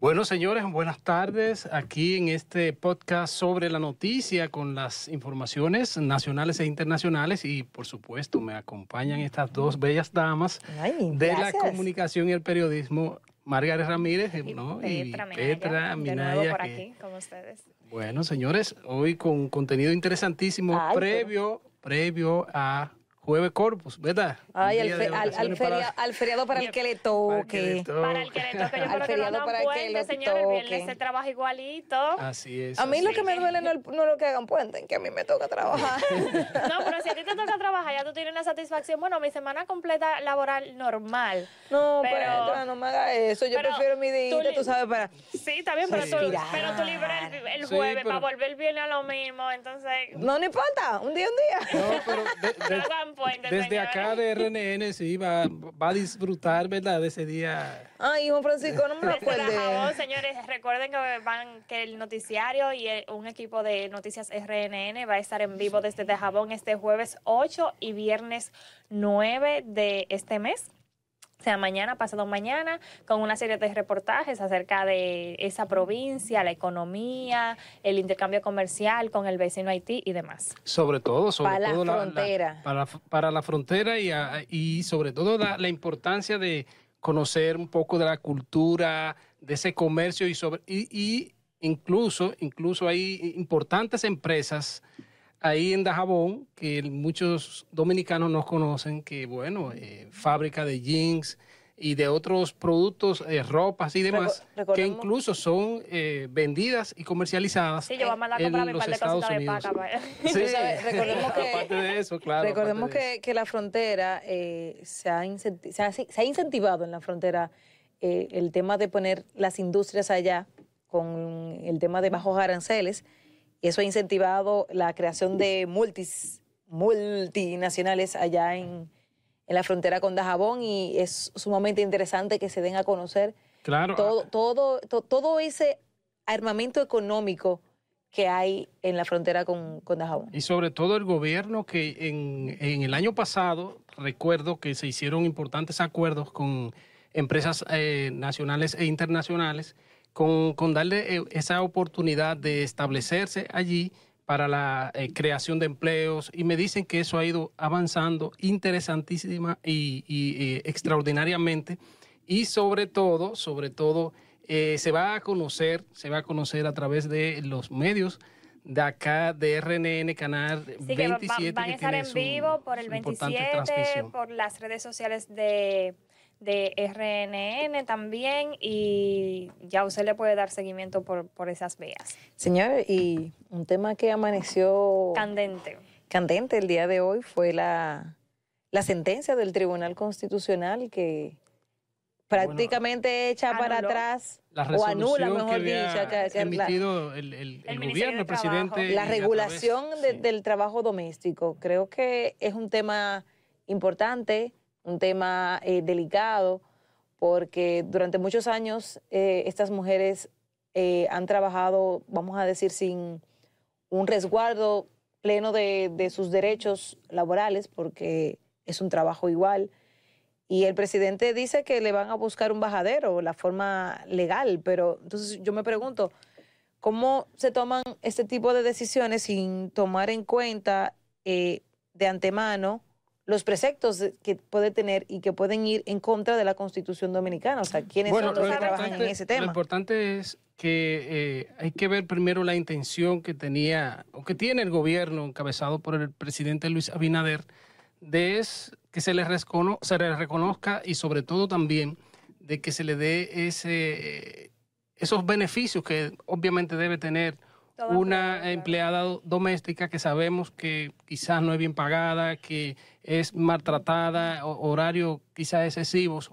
Bueno, señores, buenas tardes. Aquí en este podcast sobre la noticia con las informaciones nacionales e internacionales y por supuesto me acompañan estas dos bellas damas Ay, de la comunicación y el periodismo, Margaret Ramírez Y ¿no? Petra Minaya, Petra de Minaya, nuevo por que- aquí con ustedes. Bueno, señores, hoy con contenido interesantísimo Ay, previo, previo a Jueves Corpus, ¿verdad? Ay, al, día fe- de al- al vacaciones feria- para- al feriado para el que le para que le toque. Para el que le toque, yo Al creo que no feriado para que puente, lo señores, el viernes se trabaja igualito. Así es. A mí lo que me duele no, el- no lo que hagan puente, que a mí me toca trabajar. No, pero si a ti te toca trabajar, ya tú tienes una satisfacción. Bueno, mi semana completa laboral normal. No, Pero- Petra, no me haga eso. Yo pero prefiero mi día, tú sabes, para... Sí, está bien, pero tú, pero tú libras el, el Sí, jueves pero- para volver el viernes a lo mismo. Entonces, No, no importa, un día, un día. No, pero de- de- desde acá de RNN sí va, va a disfrutar, ¿verdad? De ese día. Ay, Juan Francisco, no me lo acuerde. señores, recuerden que van que el noticiario y el- un equipo de noticias RNN va a estar en vivo desde Dajabón este jueves 8 y viernes 9 de este mes. O sea, mañana, pasado mañana, con una serie de reportajes acerca de esa provincia, la economía, el intercambio comercial con el vecino Haití y demás. Sobre todo, sobre Para la frontera. para, para la frontera y, a- y sobre todo la, la importancia de conocer un poco de la cultura, de ese comercio y sobre y, y incluso, incluso hay importantes empresas ahí en Dajabón que muchos dominicanos no conocen, que bueno, eh, fábrica de jeans y de otros productos, eh, ropas y demás, Reco- que incluso son eh, vendidas y comercializadas Sí, yo voy a mandar a en los par de Estados Unidos. paca. pues. Sí, recordemos que- aparte de eso, claro. Recordemos aparte de que, que la frontera eh, se, ha se, ha, se ha incentivado en la frontera eh, el tema de poner las industrias allá con el tema de bajos aranceles. Y eso ha incentivado la creación de multis, multinacionales allá en, en la frontera con Dajabón y es sumamente interesante que se den a conocer Claro. todo, todo, to- todo ese armamento económico que hay en la frontera con, con Dajabón. Y sobre todo el gobierno que en, en el año pasado, recuerdo que se hicieron importantes acuerdos con empresas eh, nacionales e internacionales con, con darle eh, esa oportunidad de establecerse allí para la eh, creación de empleos y me dicen que eso ha ido avanzando interesantísima y, y, eh, extraordinariamente y sobre todo, sobre todo, eh, se va a conocer, se va a conocer a través de los medios de acá de RNN Canal Sí, que va- 27 van a estar en su- vivo por el su importante 27, transmisión. por las redes sociales de, de RNN también y ya usted le puede dar seguimiento por, por esas vías. Señor, y un tema que amaneció Candente. candente el día de hoy fue la, la sentencia del Tribunal Constitucional que prácticamente echa para atrás La o anula, mejor que había dicho, que- que la, emitido el, el- el El Ministerio gobierno, el presidente. La regulación de- sí. del trabajo doméstico. Creo que es un tema importante, un tema eh, delicado, porque durante muchos años eh, estas mujeres eh, han trabajado, vamos a decir, sin un resguardo pleno de, de sus derechos laborales, porque es un trabajo igual. Y el presidente dice que le van a buscar un bajadero, la forma legal, pero entonces yo me pregunto, ¿cómo se toman este tipo de decisiones sin tomar en cuenta de antemano los preceptos que puede tener y que pueden ir en contra de la Constitución Dominicana? O sea, ¿quiénes Bueno, son los lo que trabajan en ese Lo tema? importante es que eh, hay que ver primero la intención que tenía o que tiene el gobierno encabezado por el presidente Luis Abinader de es que se le, recono- se le reconozca y sobre todo también de que se le dé ese, esos beneficios que obviamente debe tener Una empleada do- doméstica que sabemos que quizás no es bien pagada, que es maltratada, o- horarios quizás excesivos.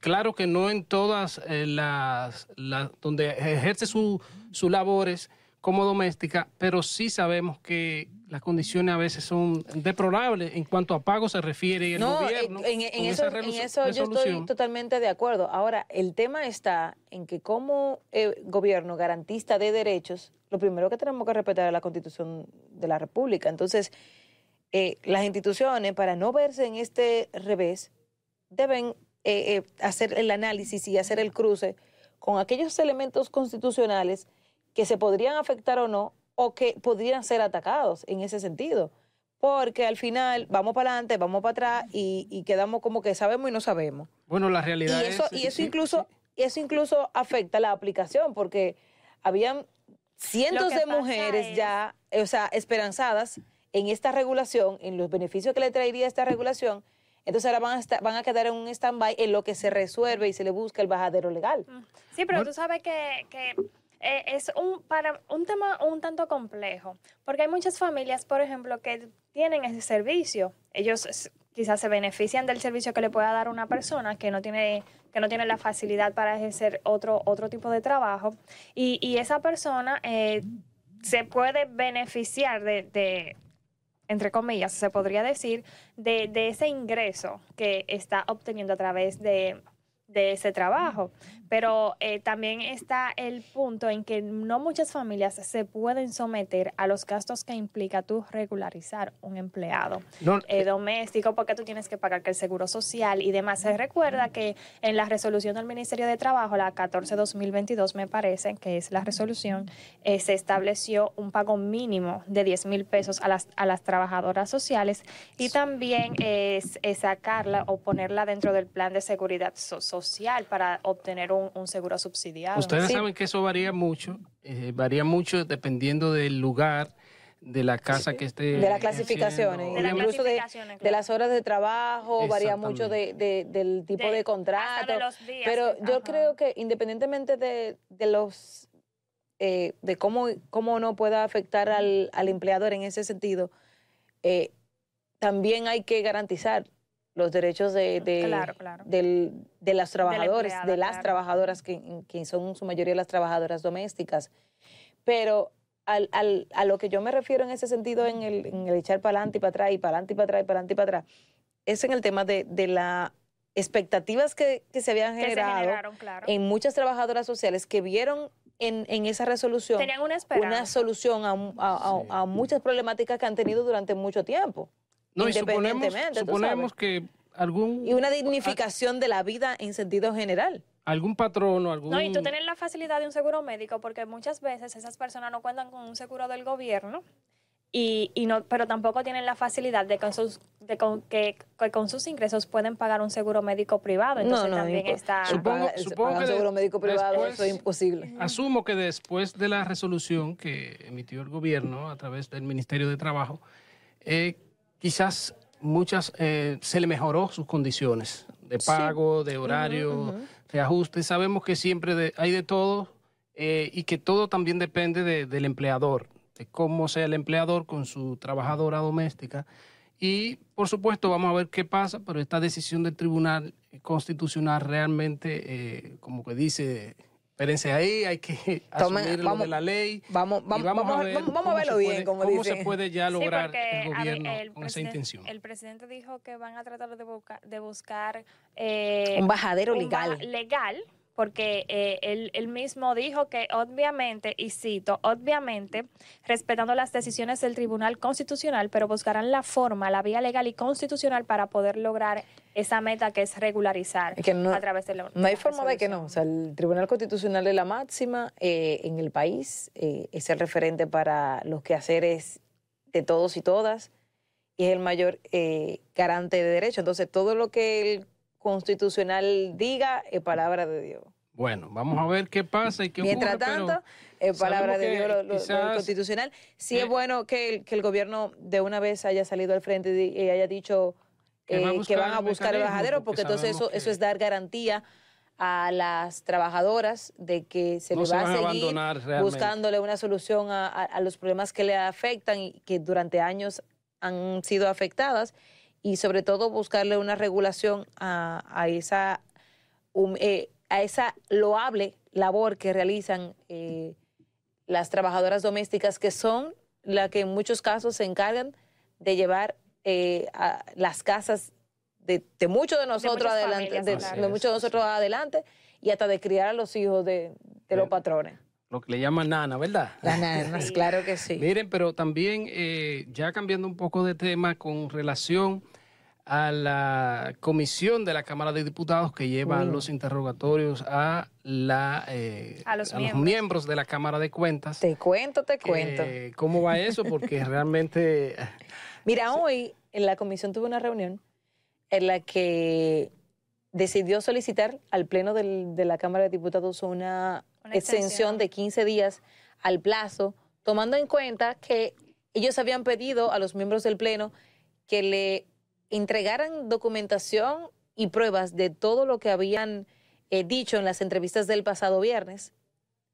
Claro que no en todas eh, las, las- donde ejerce su- sus labores como doméstica, pero sí sabemos que las condiciones a veces son deplorables en cuanto a pago se refiere y el No, gobierno. en, en- eso, en eso yo estoy totalmente de acuerdo. Ahora, el tema está en que como eh, gobierno garantista de derechos, lo primero que tenemos que respetar es la constitución de la República. Entonces, eh, las instituciones, para no verse en este revés, deben eh, eh, hacer el análisis y hacer el cruce con aquellos elementos constitucionales que se podrían afectar o no, o que podrían ser atacados en ese sentido. Porque al final vamos para adelante, vamos para atrás y, quedamos como que sabemos y no sabemos. Bueno, la realidad y eso, es... Y eso, incluso, eso incluso afecta la aplicación, porque habían cientos de mujeres ya, o sea, esperanzadas en esta regulación, en los beneficios que le traería esta regulación, entonces ahora van a, van a quedar en un stand-by en lo que se resuelve y se le busca el bajadero legal. Mm. Sí, pero tú sabes que, eh, es un, para, un tema un tanto complejo, porque hay muchas familias, por ejemplo, que tienen ese servicio. Ellos quizás se benefician del servicio que le pueda dar una persona que no tiene que no tiene la facilidad para ejercer otro, otro tipo de trabajo y, y esa persona eh, se puede beneficiar de, entre comillas, se podría decir, de, de, ese ingreso que está obteniendo a través de de ese trabajo. Pero eh, también está el punto en que no muchas familias se pueden someter a los gastos que implica tú regularizar un empleado eh, eh, doméstico porque tú tienes que pagar que el seguro social y demás. Se recuerda que en la resolución del Ministerio de Trabajo, la 14-2022 me parece, que es la resolución, se estableció un pago mínimo de 10 mil pesos a las, a las trabajadoras sociales y también es, sacarla o ponerla dentro del plan de seguridad social para obtener un, seguro subsidiado. Ustedes saben que eso varía mucho, eh, varía mucho dependiendo del lugar de la casa que esté. De las clasificaciones, de incluso de, las horas de trabajo, varía mucho de, del tipo de, contrato. pero yo creo que independientemente de, los. Eh, de cómo, cómo no pueda afectar al, al empleador en ese sentido, eh, también hay que garantizar los derechos de, de, de los trabajadores, de, las trabajadoras, que, que, son su mayoría las trabajadoras domésticas. Pero al, al, a lo que yo me refiero en ese sentido, en el, en el echar para adelante y para atrás, y para adelante y para atrás, y para adelante y para atrás, es en el tema de, de las expectativas que, que, se habían generado en muchas trabajadoras sociales que vieron en, en esa resolución una, solución a, a, a muchas problemáticas que han tenido durante mucho tiempo. No, y suponemos, que algún... Y una dignificación de la vida en sentido general. Algún patrono, algún... No, y tú tienes la facilidad de un seguro médico porque muchas veces esas personas no cuentan con un seguro del gobierno y, y no, pero tampoco tienen la facilidad de, con sus, de con, que, con sus ingresos pueden pagar un seguro médico privado. Entonces no, no, también está... Supongo, supongo que un seguro médico privado eso es imposible. Asumo que después de la resolución que emitió el gobierno a través del Ministerio de Trabajo, eh, quizás muchas eh, se le mejoró sus condiciones de pago, de horario, de ajuste. Sabemos que siempre hay de todo eh, y que todo también depende del empleador, de cómo sea el empleador con su trabajadora doméstica. Y por supuesto vamos a ver qué pasa, pero esta decisión del Tribunal Constitucional realmente, eh, como que dice espérense ahí, hay que asumir lo de la ley. Vamos, vamos, vamos, a, ver, vamos a verlo bien, como ¿Cómo se puede ya lograr el gobierno con esa intención? El presidente dijo que van a tratar de, de buscar... Eh, un bajadero legal. legal porque eh, él, mismo dijo que obviamente, y cito, obviamente, respetando las decisiones del Tribunal Constitucional, pero buscarán la forma, la vía legal y constitucional para poder lograr esa meta que es regularizar a través de la No hay forma de que no. O sea, el Tribunal Constitucional es la máxima eh, en el país, eh, es el referente para los quehaceres de todos y todas y es el mayor garante de derechos. Entonces, todo lo que el constitucional diga es palabra de Dios. Bueno, vamos a ver qué pasa y qué Mientras tanto, es palabra de Dios lo, constitucional. Sí es bueno que el, gobierno de una vez haya salido al frente y haya dicho que, eh, van a buscar el bajadero, porque, entonces eso, eso es dar garantía a las trabajadoras de que se le va a seguir buscándole una solución a, a, los problemas que le afectan y que durante años han sido afectadas y sobre todo buscarle una regulación a, esa, eh, a esa loable labor que realizan eh, las trabajadoras domésticas, que son las que en muchos casos se encargan de llevar eh, a las casas de, muchos de nosotros adelante, de, muchos de nosotros adelante y hasta de criar a los hijos de, los patrones. Lo que le llaman nana, ¿verdad? Las nanas, claro que sí. Miren, pero también ya cambiando un poco de tema con relación a la comisión de la Cámara de Diputados que lleva los interrogatorios a, la, eh, A los miembros. miembros de la Cámara de Cuentas. Te cuento, te cuento. Eh, ¿Cómo va eso? Porque realmente... Mira, hoy en la comisión tuve una reunión en la que decidió solicitar al Pleno del- de la Cámara de Diputados una, Una extensión extensión. de 15 días al plazo, tomando en cuenta que ellos habían pedido a los miembros del Pleno que le entregaran documentación y pruebas de todo lo que habían eh, dicho en las entrevistas del pasado viernes.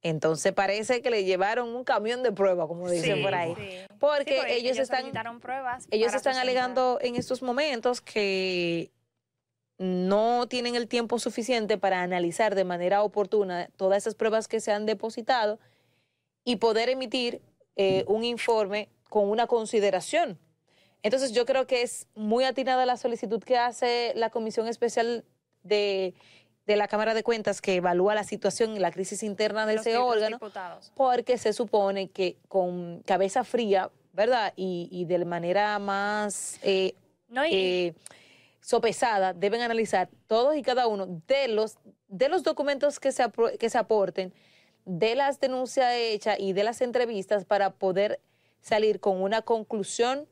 Entonces parece que le llevaron un camión de pruebas, como dicen Sí, por ahí. sí. Porque Sí, ellos están- pruebas Ellos están sustentar. alegando en estos momentos que no tienen el tiempo suficiente para analizar de manera oportuna todas esas pruebas que se han depositado y poder emitir eh, un informe con una consideración. Entonces yo creo que es muy atinada la solicitud que hace la Comisión Especial de, de la Cámara de Cuentas que evalúa la situación y la crisis interna de ese órgano diputados. porque se supone que con cabeza fría, ¿verdad? Y, y de manera más eh, No, y, eh, sopesada, deben analizar todos y cada uno de los, de los documentos que se, que se aporten, de las denuncias hechas y de las entrevistas para poder salir con una conclusión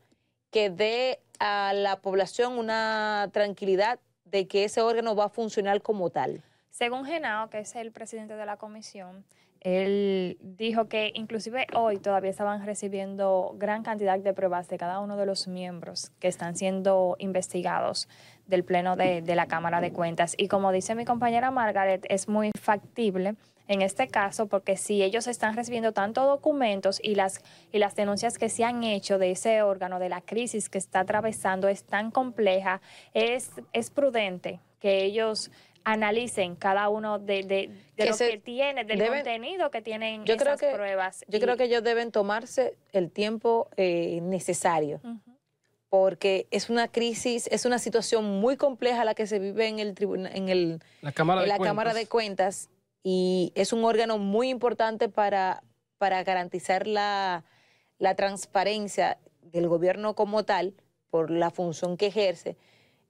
que dé a la población una tranquilidad de que ese órgano va a funcionar como tal. Según Genao, que es el presidente de la comisión, él dijo que inclusive hoy todavía estaban recibiendo gran cantidad de pruebas de cada uno de los miembros que están siendo investigados del Pleno de, de la Cámara de Cuentas. Y como dice mi compañera Margaret, es muy factible en este caso porque si ellos están recibiendo tantos documentos y las, y las denuncias que se han hecho de ese órgano, de la crisis que está atravesando, es tan compleja, es, es prudente que ellos analicen cada uno de, de, de Que lo que tiene, del deben- contenido que tienen Yo creo esas que- pruebas. Yo Y- creo que ellos deben tomarse el tiempo eh, necesario, porque es una crisis, es una situación muy compleja la que se vive en el tribunal, en el La Cámara en de la Cuentas. Cámara de Cuentas y es un órgano muy importante para, para garantizar la, la transparencia del gobierno como tal por la función que ejerce.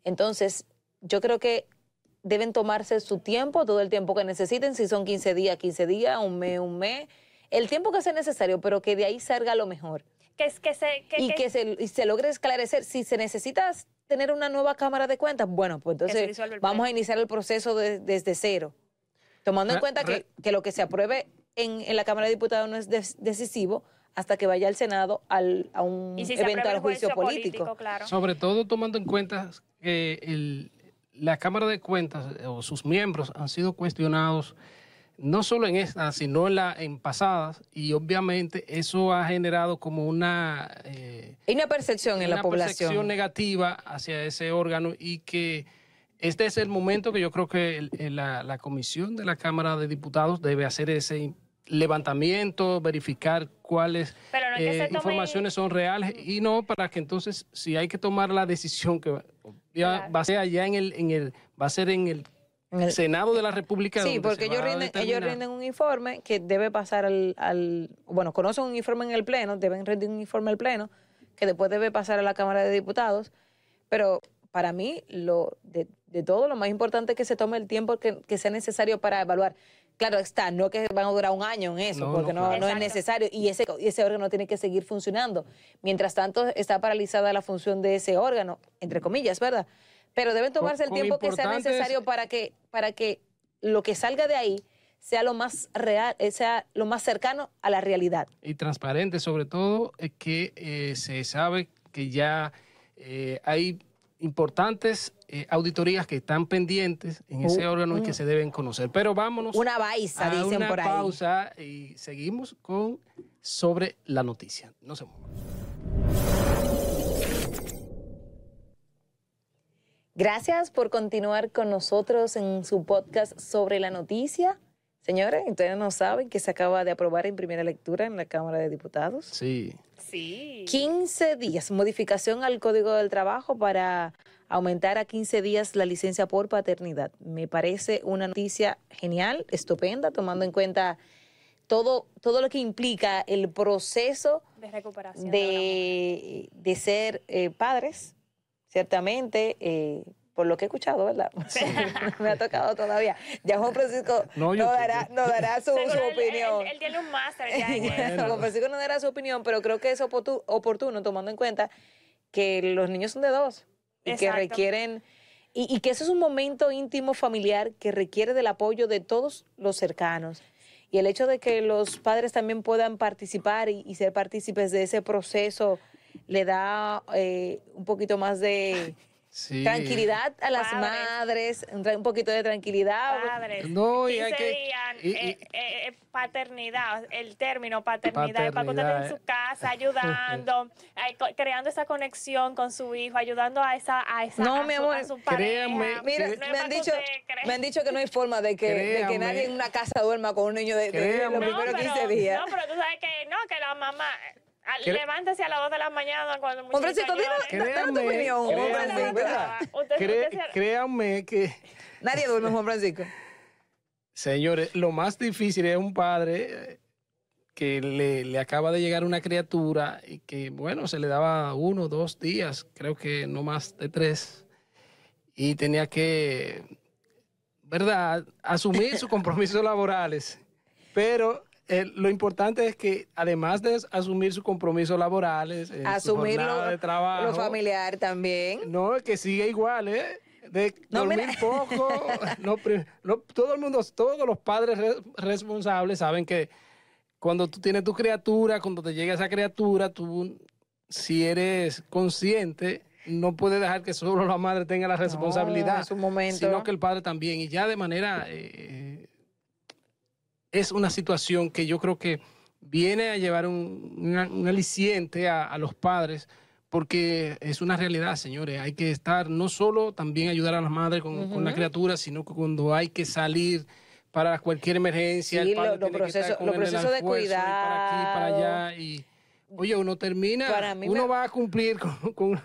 Entonces, yo creo que deben tomarse su tiempo, todo el tiempo que necesiten, si son 15 días, 15 días, un mes, un mes, el tiempo que sea necesario, pero que de ahí salga lo mejor que, es- que se, que- y que- que se, y se logre esclarecer. Si se necesita tener una nueva Cámara de Cuentas, bueno, pues entonces vamos a iniciar el proceso de- desde cero, tomando en Re- cuenta que, que lo que se apruebe en, en la Cámara de Diputados no es des- decisivo hasta que vaya al Senado al, a un y si eventual juicio juicio político. claro. Sobre todo tomando en cuenta que el- la Cámara de Cuentas eh, o sus miembros han sido cuestionados no solo en esta, sino en, la, en pasadas, y obviamente eso ha generado como una, eh, Hay una percepción en la una población. percepción negativa hacia ese órgano y que este es el momento que yo creo que el- el- la, la comisión de la Cámara de Diputados debe hacer ese levantamiento, verificar cuáles Pero no es que eh, informaciones son reales y no para que entonces si hay que tomar la decisión que Claro. va a ser allá en el, en el va a ser en el En el- Senado de la República Sí, porque ellos rinden, ellos rinden un informe que debe pasar al, al- Bueno, conocen un informe en el Pleno, deben rendir un informe al Pleno, que después debe pasar a la Cámara de Diputados. Pero para mí, lo de, de todo, lo más importante es que se tome el tiempo que, que sea necesario para evaluar. Claro está, no que van a durar un año en eso, No, porque no, no, claro. no es necesario. Y ese, y ese órgano tiene que seguir funcionando. Mientras tanto, está paralizada la función de ese órgano, entre comillas, ¿verdad? Pero deben tomarse el tiempo que sea necesario para que, para que lo que salga de ahí sea lo más real, eh, sea lo más cercano a la realidad. y transparente, sobre todo es que eh, se sabe que ya eh, hay importantes eh, auditorías que están pendientes en ese Uh, órgano y que se deben conocer. Pero vámonos Una baiza, a dicen una por ahí. pausa y seguimos con sobre la noticia. No se muevan. Gracias por continuar con nosotros en su podcast sobre la noticia. Señores, ustedes no saben que se acaba de aprobar en primera lectura en la Cámara de Diputados. Sí. Sí. 15 días, modificación al Código del Trabajo para aumentar a 15 días la licencia por paternidad. Me parece una noticia genial, estupenda, tomando en cuenta todo, todo lo que implica el proceso De recuperación. de ser eh, padres, ciertamente, eh, por lo que he escuchado, ¿verdad? me ha tocado todavía. Ya Juan Francisco No, dará, no dará su, opinión. Él, él tiene un máster ya. Bueno. Juan Francisco no dará su opinión, pero creo que es oportu- oportuno tomando en cuenta que los niños son de dos y que requieren y, y que eso es un momento íntimo familiar que requiere del apoyo de todos los cercanos. Y el hecho de que los padres también puedan participar y, y ser partícipes de ese proceso le da eh, un poquito más de Sí. tranquilidad a las Padres. madres, un, poquito de tranquilidad. Padres. No, y 15 hay que- días, y- y- eh, eh, eh, paternidad, el término paternidad, es para que usted esté Paternidad, en su casa ayudando, eh, creando esa conexión con su hijo, ayudando a esa a esa No, a mi su, amor, a su créanme, pareja. Mira, No me han, dicho, me han dicho que no hay forma de que, de que nadie en una casa duerma con un niño de, de- los no, primeros pero, 15 días. no, pero tú sabes que no, que la mamá levántese a las 2 de la mañana cuando Francisco, muchachito dime, llore. da- da tu Créanme, opinión, Juan créanme, Francisco. ¿verdad? Usted- usted se- créanme que, Nadie duerme, Juan Francisco. señores, lo más difícil es un padre eh, que le, le acaba de llegar una criatura y que, bueno, se le daba uno, dos días, creo que no más de tres, y tenía que, ¿verdad?, asumir sus compromisos laborales. Pero eh, lo importante es que, además de asumir sus compromisos laborales, eh, su Asumir lo, de trabajo, lo familiar también. No, que sigue igual, ¿eh? De No, dormir mira. poco. no, no, todo el mundo, todos los padres re- responsables saben que cuando tú tienes tu criatura, cuando te llega esa criatura, tú, si eres consciente, no puedes dejar que solo la madre tenga la responsabilidad, en su momento. sino que el padre también. Y ya de manera... eh, es una situación que yo creo que viene a llevar un, una- un aliciente a, a los padres, porque es una realidad, señores. Hay que estar, no solo también ayudar a las madres con, con la criatura, sino que cuando hay que salir para cualquier emergencia, Sí, el padre lo- que estar con de y para aquí, para allá. Y, oye, uno termina, uno me- va a cumplir con, con-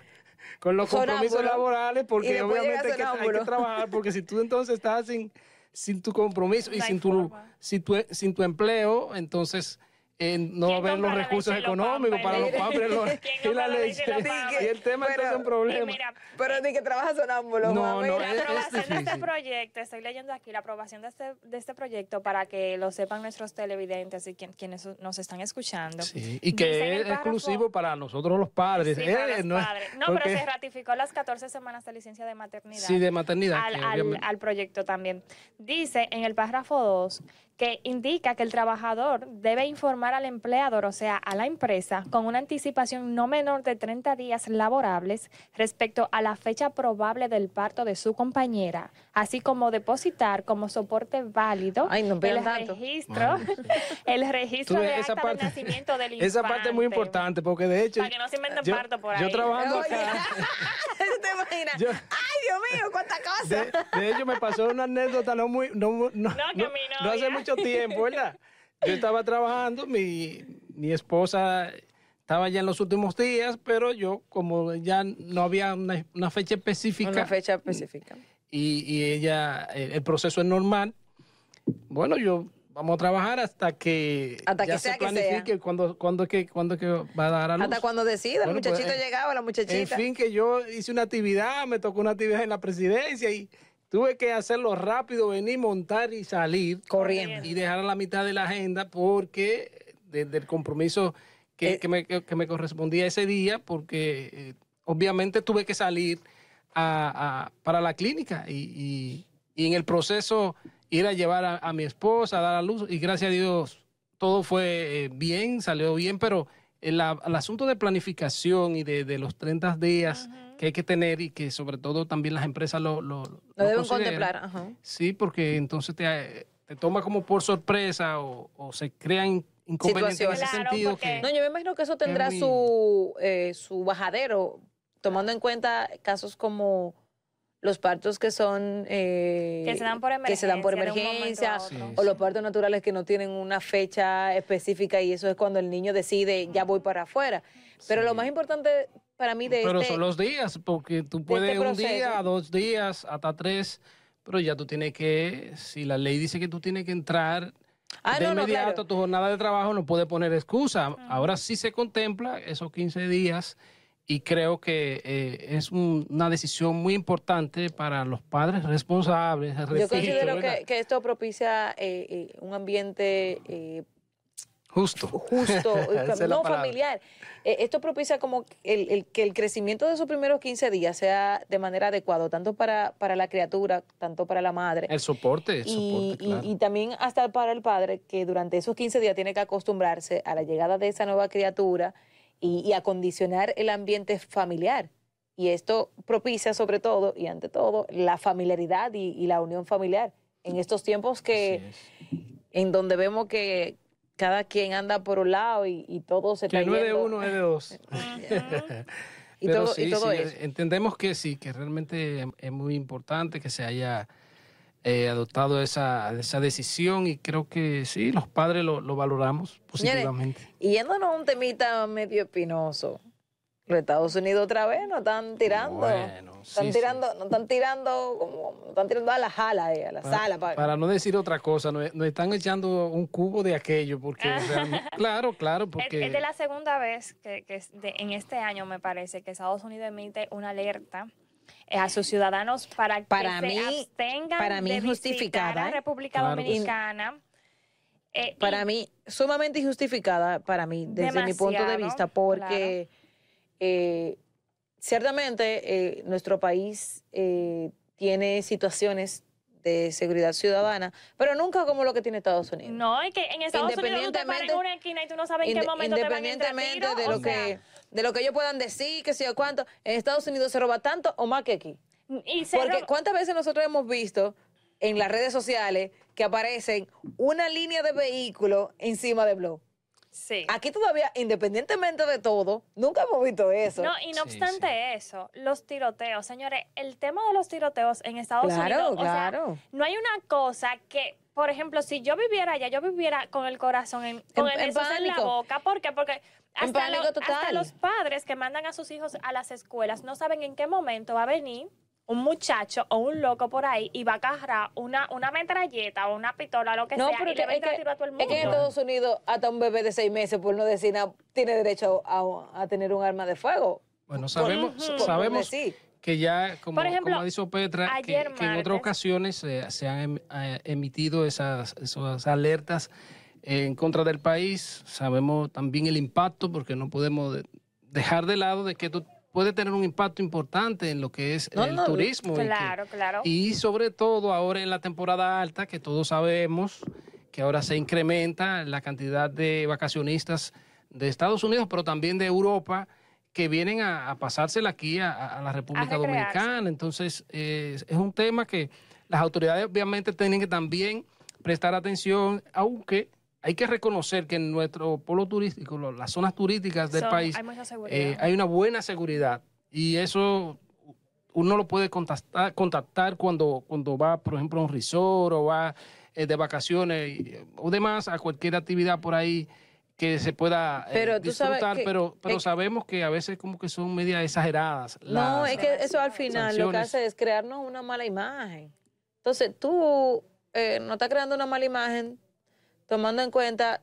con los compromisos Sonámbulo. laborales, porque obviamente hay que, hay que trabajar, porque si tú entonces estás sin, sin tu compromiso y sin tu, sin tu, sin tu empleo, entonces eh, no va a ¿Quién haber los recursos económicos para los pampers? padres los- ¿Quién y la la leche y el tema Pero- es un problema. mira, Pero ni que trabaja sonámbulo, No, Juan, no, es- La aprobación de este proyecto, estoy leyendo aquí la aprobación de este, de este proyecto para que lo sepan nuestros televidentes y quien- quienes nos están escuchando. Sí, y que en es párrafo- exclusivo para nosotros los padres. Sí, ¿eh? para los No padres. No, porque- pero se ratificó las 14 semanas de licencia de maternidad. Sí, de maternidad. al, que al- al proyecto también. Dice en el párrafo 2 que indica que el trabajador debe informar al empleador, o sea, a la empresa, con una anticipación no menor de 30 días laborables respecto a la fecha probable del parto de su compañera, así como depositar como soporte válido Ay, no el registro, el registro de acta parte, de nacimiento del infante. esa parte es muy importante porque de hecho Para que no se inventen yo, parto por yo ahí. trabajando Oye, acá ¿Te imaginas? Yo- Ay, Dios mío, cuánta cosa. de, de hecho me pasó una anécdota no muy no, no, No, que no- mi no hace novia. Mucho tiempo verdad yo estaba trabajando mi, mi esposa estaba ya en los últimos días pero yo como ya no había una, una fecha específica Una fecha específica. y, y ella, el, el proceso es normal. Bueno, yo vamos a trabajar hasta que Hasta ya que se sea que planifique cuándo cuándo es que cuándo es que va a dar a luz. Hasta cuando decida, el Bueno, pues, muchachito eh, llegaba, la En muchachita. fin, que yo hice una actividad, me tocó una actividad en la presidencia y tuve que hacerlo rápido, venir, montar y salir. Corriendo. Y dejar a la mitad de la agenda porque desde el compromiso que, Eh. que me, que- me correspondía ese día, porque eh, obviamente tuve que salir a- a- para la clínica y, y- y en el proceso ir a llevar a, a mi esposa a dar a luz y gracias a Dios todo fue eh, bien, salió bien, pero el, el asunto de planificación y de, de los 30 días que hay que tener y que sobre todo también las empresas lo, lo, Lo lo deben contemplar. Ajá. Sí, porque entonces te, te toma como por sorpresa o, o se crean inconvenientes en ese sentido. Claro, porque- que- No, yo me imagino que eso tendrá muy- su, eh, su bajadero, tomando en cuenta casos como los partos que son... eh, Que se dan por que se dan por emergencia, un emergencia, o los partos naturales que no tienen una fecha específica y eso es cuando el niño decide, ya voy para afuera. Pero lo más importante para mí de Pero este... son los días, porque tú puedes un proceso. día, dos días, hasta tres, pero ya tú tienes que, si la ley dice que tú tienes que entrar Ah, de no, no, inmediato claro. a tu jornada de trabajo, no puede poner excusa. Ahora sí se contempla esos 15 días y creo que eh, es un- una decisión muy importante para los padres responsables. Yo repito, considero ¿verdad? que, que esto propicia eh, eh, un ambiente eh, Justo. justo, no familiar. Eh, esto propicia como el, el- que el crecimiento de esos primeros 15 días sea de manera adecuada, tanto para, para la criatura, tanto para la madre. El soporte, el y, soporte, y- claro. y también hasta para el padre, que durante esos 15 días tiene que acostumbrarse a la llegada de esa nueva criatura y, y acondicionar el ambiente familiar. Y esto propicia sobre todo y ante todo la familiaridad y, y la unión familiar en estos tiempos que es. en donde vemos que cada quien anda por un lado y, y todo se Que está no es de yendo. uno, es de dos. y Pero todo, sí, y todo sí, eso. entendemos que sí, que realmente es muy importante que se haya eh, adoptado esa, esa decisión y creo que sí, los padres lo, lo valoramos Señores, positivamente. Y yéndonos a un temita medio espinoso. Los Estados Unidos otra vez nos están tirando. Bueno, están sí, tirando, nos están tirando como, nos están tirando a la jala, eh, a la Para, sala. pa- para no decir otra cosa, nos, nos están echando un cubo de aquello, porque realmente- claro, claro, Es, porque es de la segunda vez que, que de- en este año, me parece, que Estados Unidos emite una alerta a sus ciudadanos para que Para se mí- abstengan para mí de injustificada, visitar a ¿eh? República Claro que. Dominicana. Eh, para mí, sumamente injustificada, para mí, desde mi punto de vista, porque eh, ciertamente eh, nuestro país eh, tiene situaciones de seguridad ciudadana, pero nunca como lo que tiene Estados Unidos. No, es que en Estados Unidos tú te paras en Independientemente- una esquina y tú no sabes en qué momento te van a entrar independientemente de o lo sea, que de lo que ellos puedan decir, que sé yo cuánto, en Estados Unidos se roba tanto o más que aquí. y se Porque cuántas veces nosotros hemos visto en las redes sociales que aparecen una línea de vehículos encima de blog. sí. Aquí todavía, independientemente de todo, nunca hemos visto eso. No, y no Sí, obstante eso, los tiroteos, señores, el tema de los tiroteos en Estados Claro, Unidos, o sea, claro. no hay una cosa que, por ejemplo, si yo viviera allá, yo viviera con el corazón en, con En- el en en la boca, ¿por qué? Porque hasta, pánico lo- total. hasta los padres que mandan a sus hijos a las escuelas no saben en qué momento va a venir un muchacho o un loco por ahí y va a agarrar una, una metralleta o una pistola, lo que No, sea, pero y le va a es que, a tiro a todo el es mundo. que en Estados Unidos hasta un bebé de seis meses, por no decir nada, tiene derecho a, a tener un arma de fuego. bueno, sabemos, Ujú. sabemos decir. Que ya, como, Por ejemplo, como ha dicho Petra, que, ayer que en otras ocasiones eh, se han em- eh, emitido esas, esas alertas en contra del país. Sabemos también el impacto, porque no podemos de- dejar de lado de que esto puede tener un impacto importante en lo que es No, el no, turismo. y que- Claro, claro. Y sobre todo ahora en la temporada alta, que todos sabemos que ahora se incrementa la cantidad de vacacionistas de Estados Unidos, pero también de Europa, que vienen a, a pasársela aquí a, a la República. Dominicana. Entonces, eh, es un tema que las autoridades obviamente tienen que también prestar atención, aunque hay que reconocer que en nuestro polo turístico, las zonas turísticas del Son- país, hay eh, hay una buena seguridad y eso uno lo puede contactar, contactar cuando, cuando va, por ejemplo, a un resort o va eh, de vacaciones y- o demás, a cualquier actividad por ahí que se pueda eh, Pero disfrutar, que- pero, pero es- sabemos que a veces como que son medias exageradas. No, es que eso al final lo que hace es crearnos una mala imagen. Entonces tú eh, no estás creando una mala imagen tomando en cuenta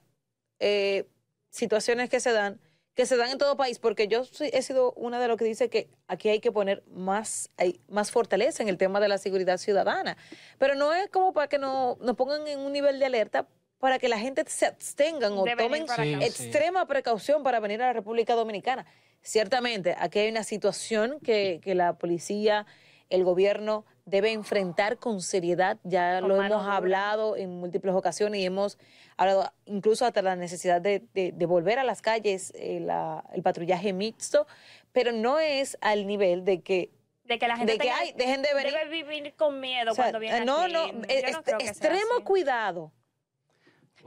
eh, situaciones que se dan, que se dan en todo país, porque yo he sido una de los que dice que aquí hay que poner más, hay más fortaleza en el tema de la seguridad ciudadana. Pero no es como para que no, nos pongan en un nivel de alerta para que la gente se abstengan o tomen Sí, sí. extrema precaución para venir a la República Dominicana. Ciertamente, aquí hay una situación que, que la policía, el gobierno debe enfrentar con seriedad. Ya Con lo hemos hablado en múltiples ocasiones y hemos hablado incluso hasta la necesidad de, de- de volver a las calles, eh, la- el patrullaje mixto, pero no es al nivel de que de que la gente de que, tenga- ay, dejen de venir. debe vivir con miedo o sea, cuando viene no, aquí. no, Yo es- no creo que sea extremo cuidado.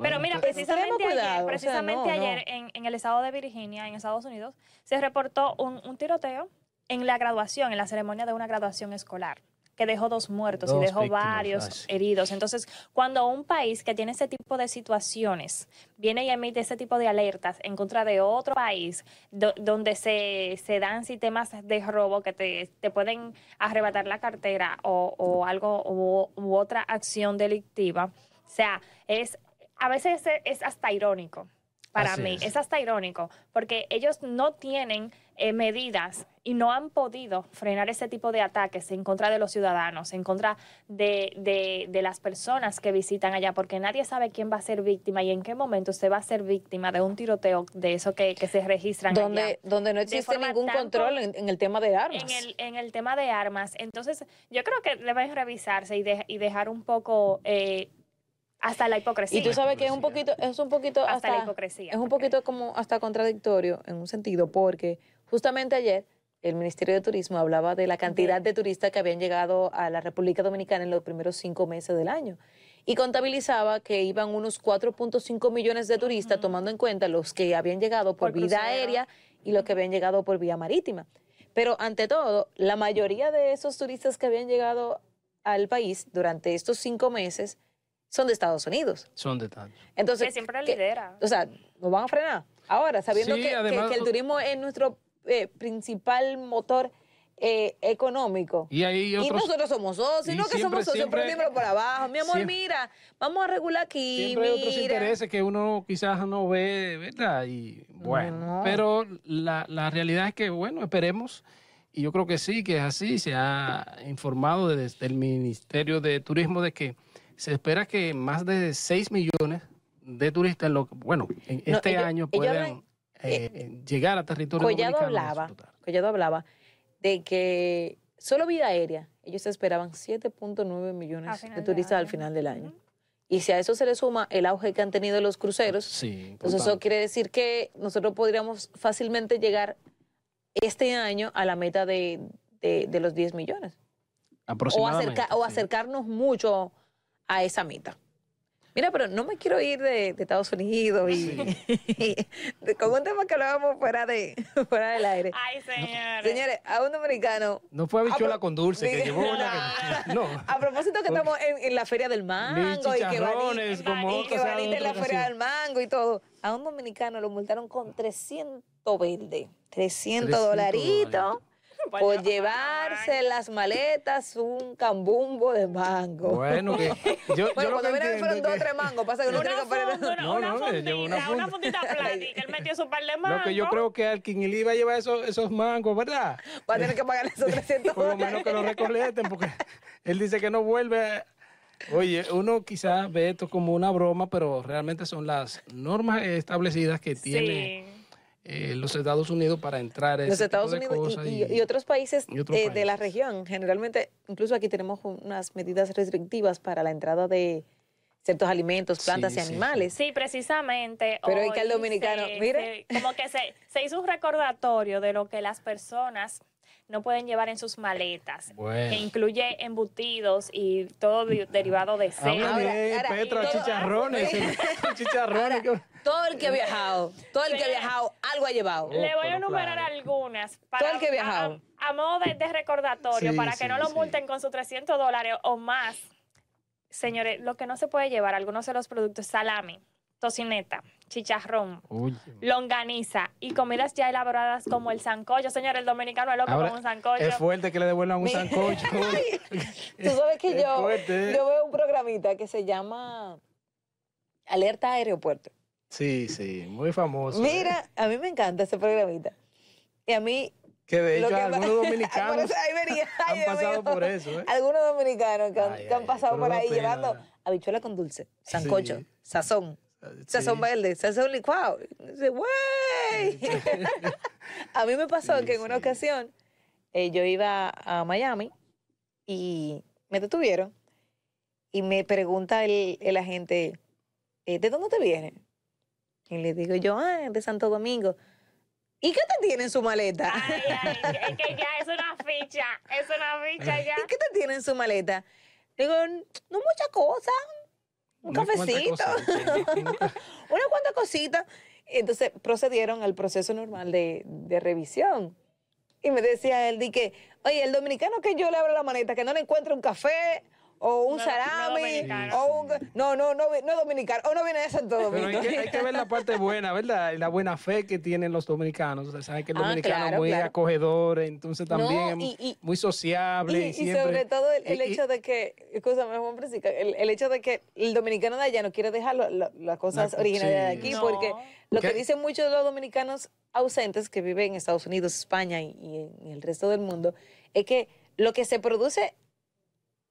Pero mira, precisamente ayer, cuidado, o sea, precisamente no. ayer En, en el estado de Virginia, en Estados Unidos, se reportó un, un tiroteo en la graduación, en la ceremonia de una graduación escolar, que dejó dos muertos Dos y dejó víctimas, varios ay, heridos. Entonces, cuando un país que tiene ese tipo de situaciones viene y emite ese tipo de alertas en contra de otro país do- donde se, se dan sistemas de robo que te, te pueden arrebatar la cartera o, o algo u, u otra acción delictiva, o sea, es a veces es, hasta irónico para Así mí, es. es. hasta irónico, porque ellos no tienen eh, medidas y no han podido frenar ese tipo de ataques en contra de los ciudadanos, en contra de, de, de, las personas que visitan allá, porque nadie sabe quién va a ser víctima y en qué momento se va a ser víctima de un tiroteo de eso que, que se registran donde, allá. Donde no existe ningún control en, en, el tema de armas. En el, en el tema de armas. Entonces, yo creo que deben revisarse y, de, y dejar un poco... Eh, hasta la hipocresía. Y tú sabes que es un poquito, es un poquito hasta, hasta la hipocresía. Es un poquito como hasta contradictorio en un sentido, porque justamente ayer el Ministerio de Turismo hablaba de la cantidad de turistas que habían llegado a la República Dominicana en los primeros cinco meses del año. Y contabilizaba que iban unos 4.5 millones de turistas, uh -huh. tomando en cuenta los que habían llegado por, por vía aérea y los que habían llegado por vía marítima. Pero ante todo, la mayoría de esos turistas que habían llegado al país durante estos cinco meses son de Estados Unidos. Son de Estados Entonces, que siempre lidera. o sea, nos van a frenar. Ahora, sabiendo sí, que, además, que, que, el turismo es nuestro eh, principal motor eh, económico. Y, ahí otros, y nosotros somos socios, no que somos socios, siempre, pero por abajo. Mi amor, siempre, mira, vamos a regular aquí. Siempre mira. hay otros intereses que uno quizás no ve, ¿verdad? Y bueno, no. pero la, la realidad es que, bueno, esperemos. Y yo creo que sí, que es así. Se ha informado desde el Ministerio de Turismo de que se espera que más de 6 millones de turistas, lo, bueno, en No, este ellos- año puedan hablan- eh, llegar a territorio Collado hablaba. Collado hablaba de que solo vida aérea, ellos esperaban 7.9 A millones de de turistas al final del año. Y si a eso se le suma el auge que han tenido los cruceros, Sí, entonces eso importante. quiere decir que nosotros podríamos fácilmente llegar este año a la meta de, de- de los 10 millones. O, Aproximadamente. acerca- o sí. acercarnos mucho a esa meta. Mira, pero no me quiero ir de, de Estados Unidos y, de- con un tema que hablábamos fuera, de, fuera del aire. Ay, señores. Señores, a un dominicano. No fue habichuela con dulce que llevó una. que- No. A propósito que estamos en, en la Feria del Mango y que Vanita, como y que Vanita en la Feria del Mango y todo. A un dominicano lo multaron con 300 verdes, 300, 300 dolaritos por llevarse las maletas un cambumbo de mango. Bueno, que yo, yo Bueno, lo cuando que fueron dos o tres mangos, pasa que uno tiene que poner... funda, una, No, una no, llevo una fundita, una fundita plástica. Él metió su par de mangos. Lo que yo creo que al quien le iba a llevar esos, esos mangos, ¿verdad? Va a tener que pagar esos 300 Por lo menos que lo recolecten, porque él dice que no vuelve. Oye, uno quizás ve esto como una broma, pero realmente son las normas establecidas que tiene Sí. Eh, los Estados Unidos para entrar a los ese Estados tipo de Unidos y, cosas y- y otros países y otros eh, de la región. Generalmente, incluso aquí tenemos unas medidas restrictivas para la entrada de ciertos alimentos, plantas Sí, y sí, sí. animales. Sí, precisamente. Pero es que el hoy dominicano, se- mire. se- como que se, se hizo un recordatorio de lo que las personas no pueden llevar en sus maletas, Bueno. que incluye embutidos y todo de- derivado de bien, ahora, Petra, chicharrones, chicharrones. Todo el que ha viajado, todo el que ha viajado, algo ha llevado. Le voy a enumerar claro. algunas para, Todo el que ha viajado. A, a modo de, de recordatorio, Sí, para que sí, no lo sí. multen con sus 300 dólares o más. Señores, lo que no se puede llevar, algunos de los productos, salami, tocineta, chicharrón, longaniza y comidas ya elaboradas como el sancocho. Señor, el dominicano es loco Ahora, con un sancocho. es fuerte que le devuelvan un sancocho. Tú sabes que yo, fuerte, yo veo un programita que se llama Alerta Aeropuerto. Sí, sí, muy famoso. ¿eh? Mira, a mí me encanta ese programita. Y a mí Que de Lo hecho que algunos dominicanos eso ahí venía. Han pasado por eso, ¿eh? Algunos dominicanos que han, Ay, que han ay, pasado por ahí pena. llevando habichuela con dulce, sancocho, Sí. sazón, sazón Sí. verde, sazón licuado. Y dice, ¡Güey! a mí me pasó Sí, que en una sí. ocasión eh, yo iba a Miami y me detuvieron y me pregunta el, el agente, eh, ¿de dónde te viene? Y le digo yo, ah, de Santo Domingo. ¿Y qué te tiene en su maleta? Ay, ay, es que ya es una ficha, es una ficha ya. ¿Y qué te tiene en su maleta? Digo, no muchas cosas, un cafecito, una cuantas cositas. Entonces procedieron al proceso normal de, de revisión. Y me decía él, di que, oye, el dominicano que yo le abro la maleta, que no le encuentre un café o un No, no salami, dominicano. o un... No, no, no, no dominicano, o no viene de Santo Pero Domingo. hay que, hay que ver la parte buena, ¿verdad? La buena fe que tienen los dominicanos. Ustedes saben que el Ah, dominicano claro, es muy claro. acogedor, entonces también No, y- y- muy sociable. Y, Y, y siempre- sobre todo el, el y- y- hecho de que, escúchame Juan Francisco, el, el hecho de que el dominicano de allá no quiere dejar lo- lo- las cosas La- originales de sí. aquí, No. porque lo que dicen muchos de los dominicanos ausentes que viven en Estados Unidos, España y, y en el resto del mundo, es que lo que se produce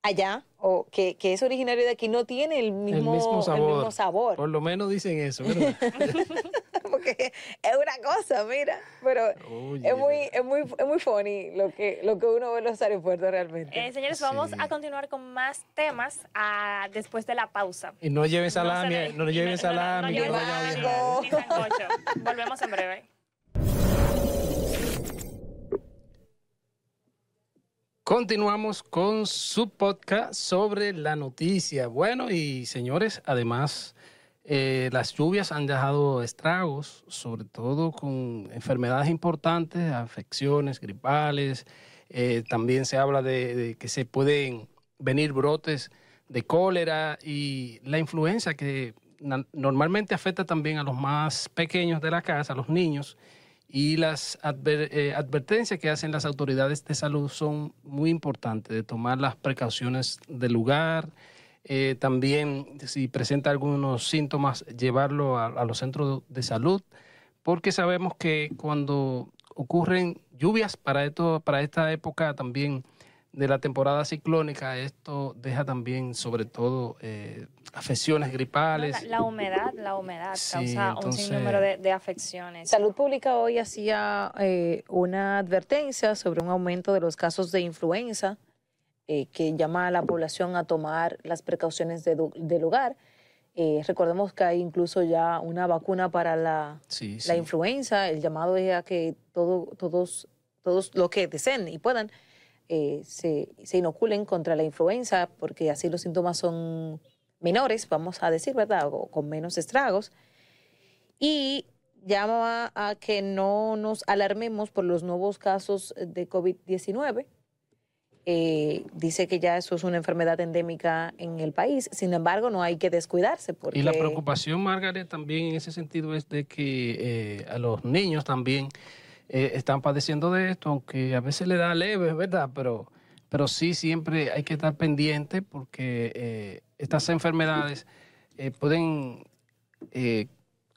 allá o que, que es originario de aquí no tiene el mismo, el mismo sabor. el mismo sabor. Por lo menos dicen eso, ¿verdad? Porque es una cosa, mira. Pero Oye, es muy, es muy, es muy funny lo que, lo que uno ve en los aeropuertos realmente. Eh, señores, Sí. vamos a continuar con más temas ah, después de la pausa. Y no lleven No salami, no, lleven no- no- salami, no lleven no a salami ni sancocho. Volvemos en breve. Continuamos con su podcast sobre la noticia. Bueno, y señores, además, eh, las lluvias han dejado estragos, sobre todo con enfermedades importantes, afecciones gripales. Eh, también se habla de, de que se pueden venir brotes de cólera y la influenza que normalmente afecta también a los más pequeños de la casa, a los niños y las eh, advertencias que hacen las autoridades de salud son muy importantes, de tomar las precauciones del lugar, eh, también si presenta algunos síntomas, llevarlo a, a los centros de salud, porque sabemos que cuando ocurren lluvias para, esto, para esta época también de la temporada ciclónica, esto deja también sobre todo eh, afecciones gripales. La, la humedad, la humedad Sí, causa entonces- un sinnúmero de, de afecciones. Salud Pública hoy hacía eh, una advertencia sobre un aumento de los casos de influenza eh, que llama a la población a tomar las precauciones de del lugar. Eh, recordemos que hay incluso ya una vacuna para la, Sí, la sí. influenza. El llamado es a que todo, todos, todos los que deseen y puedan eh, se, se inoculen contra la influenza, porque así los síntomas son menores, vamos a decir, ¿verdad? O con menos estragos. Y llama a que no nos alarmemos por los nuevos casos de COVID-19. Eh, dice que ya eso es una enfermedad endémica en el país. Sin embargo, no hay que descuidarse. Porque... Y la preocupación, Margaret, también en ese sentido es de que eh, a los niños también eh, están padeciendo de esto, aunque a veces le da leve, ¿verdad? Pero, pero sí siempre hay que estar pendiente porque eh, estas enfermedades eh, pueden eh,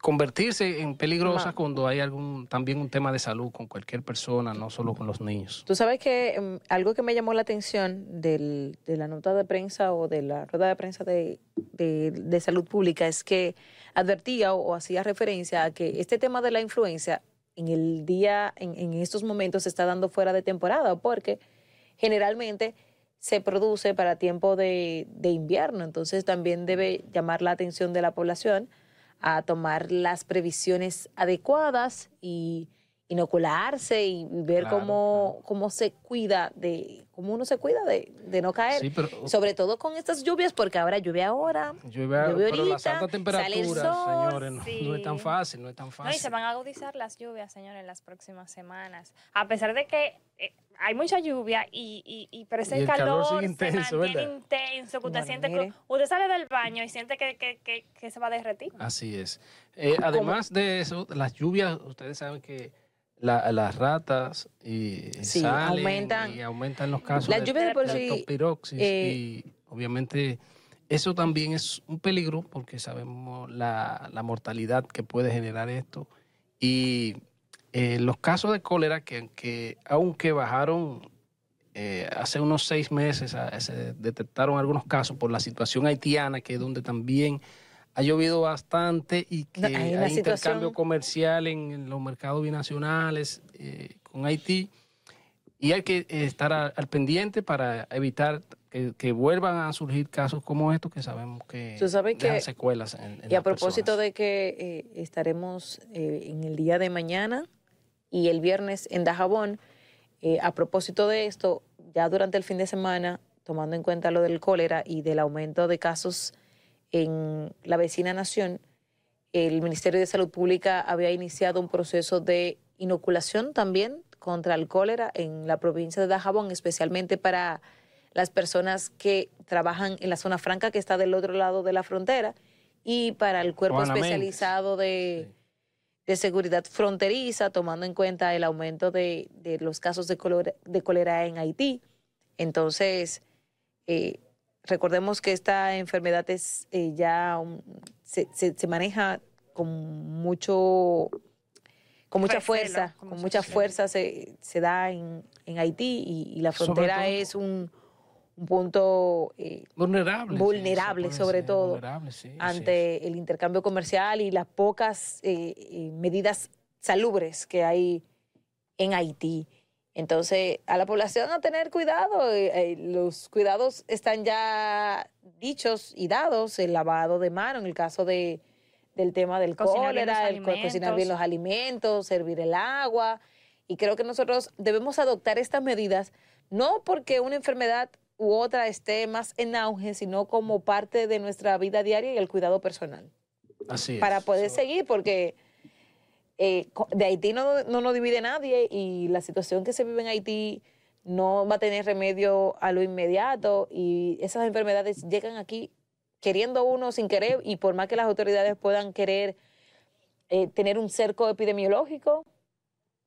convertirse en peligrosas Ma- cuando hay algún también un tema de salud con cualquier persona, no solo con los niños. Tú sabes que em, algo que me llamó la atención del- de la nota de prensa o de la rueda de prensa de, de- de salud pública es que advertía o, o hacía referencia a que este tema de la influencia en el día, en, en estos momentos se está dando fuera de temporada porque generalmente se produce para tiempo de, de invierno. Entonces también debe llamar la atención de la población a tomar las previsiones adecuadas y inocularse y ver Claro, cómo, claro. cómo se cuida de, cómo uno se cuida de, de no caer. Sí, pero Sobre todo con estas lluvias, porque ahora llueve ahora. llueve, llueve pero las ahorita, altas sale el temperaturas, sol, señores, no, no es tan sí. fácil, no es tan No, fácil. y se van a agudizar las lluvias, señores, en las próximas semanas. A pesar de que eh, hay mucha lluvia y, y, y pero ese Y el calor calor, sigue se intenso, mantiene ¿verdad? intenso, que usted Bueno, siente mire. que usted sale del baño y siente que, que, que, que se va a derretir. Así es. Eh, además de eso, las lluvias, ustedes saben que la- las ratas y Sí, salen aumentan. y aumentan los casos Las de, lluvias de por sí, eh, y obviamente eso también es un peligro porque sabemos la, la mortalidad que puede generar esto y eh, los casos de cólera que, que aunque bajaron eh, hace unos seis meses se detectaron algunos casos por la situación haitiana, que es donde también ha llovido bastante y que No, hay intercambio situación- comercial en, en los mercados binacionales eh, con Haití. Y hay que estar a- al pendiente para evitar que, que vuelvan a surgir casos como estos que sabemos que sabes dejan que- secuelas en, en Y a propósito personas. de que eh, estaremos eh, en el día de mañana y el viernes en Dajabón, eh, a propósito de esto, ya durante el fin de semana, tomando en cuenta lo del cólera y del aumento de casos en la vecina nación, el Ministerio de Salud Pública había iniciado un proceso de inoculación también contra el cólera en la provincia de Dajabón, especialmente para las personas que trabajan en la zona franca que está del otro lado de la frontera y para el cuerpo Juana especializado de, Sí. de seguridad fronteriza, tomando en cuenta el aumento de, de los casos de cólera, de cólera en Haití. Entonces, eh, recordemos que esta enfermedad es eh, ya un- se, se- se maneja con mucho con mucha Recelo, fuerza, con con mucha fuerza se, se da en, en Haití y, y la frontera todo- es un, un punto eh, Vulnerable. Vulnerable, sobre todo, vulnerable, sí, ante el intercambio comercial y las pocas eh, eh, medidas salubres que hay en Haití. Entonces, a la población a tener cuidado. eh, eh, los cuidados están ya dichos y dados, el lavado de mano en el caso de, del tema del Cocinar cólera, el co- cocinar bien los alimentos, servir el agua. Y creo que nosotros debemos adoptar estas medidas, no porque una enfermedad u otra esté más en auge, sino como parte de nuestra vida diaria y el cuidado personal Así es. para poder So- seguir, porque eh, de Haití no, no nos divide nadie y la situación que se vive en Haití no va a tener remedio a lo inmediato y esas enfermedades llegan aquí queriendo uno sin querer y por más que las autoridades puedan querer eh, tener un cerco epidemiológico,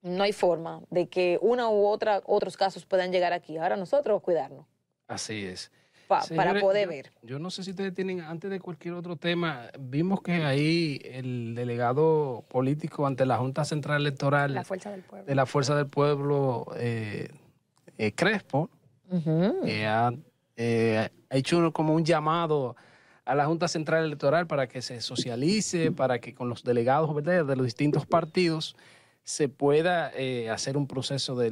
no hay forma de que una u otra otros casos puedan llegar aquí. Ahora nosotros cuidarnos Así es. Pa- Señores, para poder yo- ver. Yo no sé si ustedes tienen, antes de cualquier otro tema, vimos que ahí el delegado político ante la Junta Central Electoral La fuerza del pueblo. de la Fuerza del Pueblo, eh, eh, Crespo, eh, ha, eh, ha hecho uno- como un llamado a la Junta Central Electoral para que se socialice, para que con los delegados ¿verdad? de los distintos partidos se pueda eh, hacer un proceso de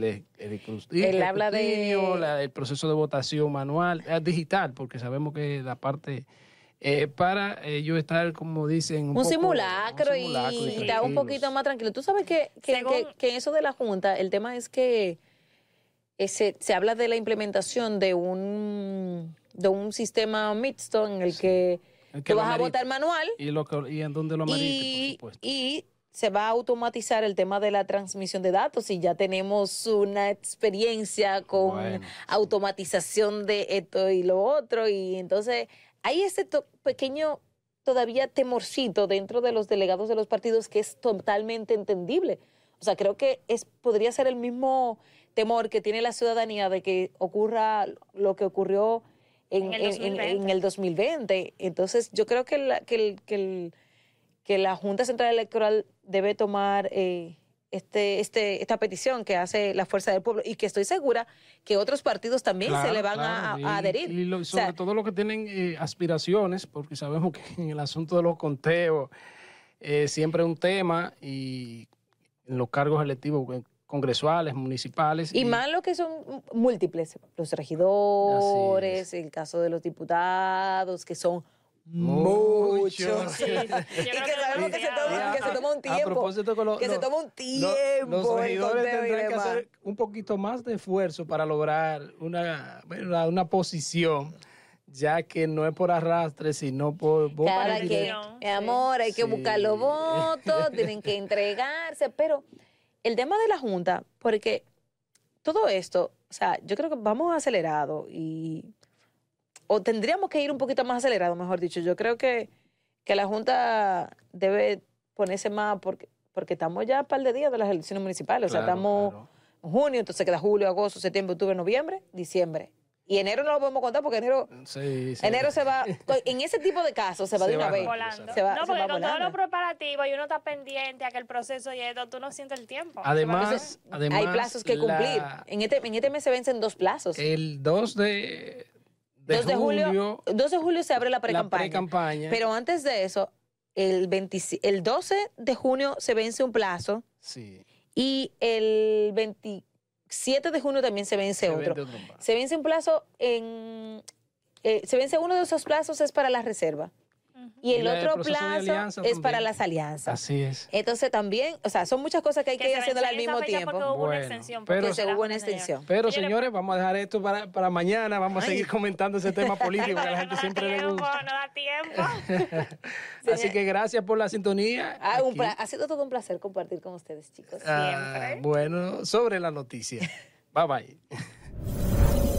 Él habla de- la- el proceso de votación manual, eh, digital, porque sabemos que la parte eh, para ellos estar, como dicen, un, poco- simulacro, un simulacro y, y está un poquito más tranquilo. Tú sabes que, que, Según- que- eso de la Junta, el tema es que eh, se, se habla de la implementación de un, de un sistema mixto en el que, El que tú vas a votar manual Y, lo que- y en donde lo amerite, por supuesto. y se va a automatizar el tema de la transmisión de datos y ya tenemos una experiencia con Bueno, automatización de esto y lo otro y entonces hay ese to- pequeño todavía temorcito dentro de los delegados de los partidos que es totalmente entendible. O sea, creo que es podría ser el mismo temor que tiene la ciudadanía de que ocurra lo que ocurrió en, En el en- en- 2020. en el 2020. Entonces, yo creo que, la, que, el- que, el- que la Junta Central Electoral debe tomar eh, este, este, esta petición que hace la Fuerza del Pueblo y que estoy segura que otros partidos también se le van claro, a, y- a adherir. Y lo- O sobre sea, todo los que tienen eh, aspiraciones, porque sabemos que en el asunto de los conteos eh, siempre es un tema y en los cargos electivos eh, congresuales, municipales. Y más lo que son múltiples, los regidores, el caso de los diputados, que son Muchos. muchos. Sí. y que que sabemos que se toma, que se toma un A tiempo. propósito con lo- que se toma un tiempo. los regidores tendrán que hacer un poquito más de esfuerzo para lograr una, bueno, una posición, ya que no es por arrastre, sino por... Cada quien, dirección, mi amor, hay que Sí. buscar los votos, tienen que entregarse, pero el tema de la Junta, porque todo esto, o sea, yo creo que vamos acelerado y, o tendríamos que ir un poquito más acelerado, mejor dicho. Yo creo que, que la Junta debe ponerse más, porque, porque estamos ya a par de días de las elecciones municipales, o sea, Claro, estamos claro. en junio, entonces queda julio, agosto, septiembre, octubre, noviembre, diciembre. Y enero no lo podemos contar porque enero, Sí, sí. enero se va, en ese tipo de casos se va Se de una va vez. volando. Se va- no, se porque va con todos volando. los preparativos y uno está pendiente a que el proceso y esto, tú no sientes el tiempo. Además, Entonces, además hay plazos que cumplir. la- En, este, en este mes se vencen dos plazos. el 2 de, de 2 de julio, julio, 2 de julio se abre la la pre-campaña. pre-campaña. pero antes de eso, el, 25 el 12 de junio se vence un plazo sí, y el 27 de junio también se vence se otro. vende otro más. Se vence un plazo en... eh, se vence uno de esos plazos es para la reserva. Y el Y otro plazo es para las alianzas. Así es. Entonces también, o sea, son muchas cosas que hay que, ir haciéndolas al mismo porque tiempo. hubo una Bueno, extensión, pero- porque se hubo una extensión. Pero Señores, vamos a dejar esto para, para mañana. Vamos a seguir comentando ese tema político que a la No gente da siempre le tiempo, gusta. No da tiempo. Así que gracias por la sintonía. Ah, un ha sido todo un placer compartir con ustedes, chicos. Ah, siempre. bueno, sobre la noticia. Bye bye.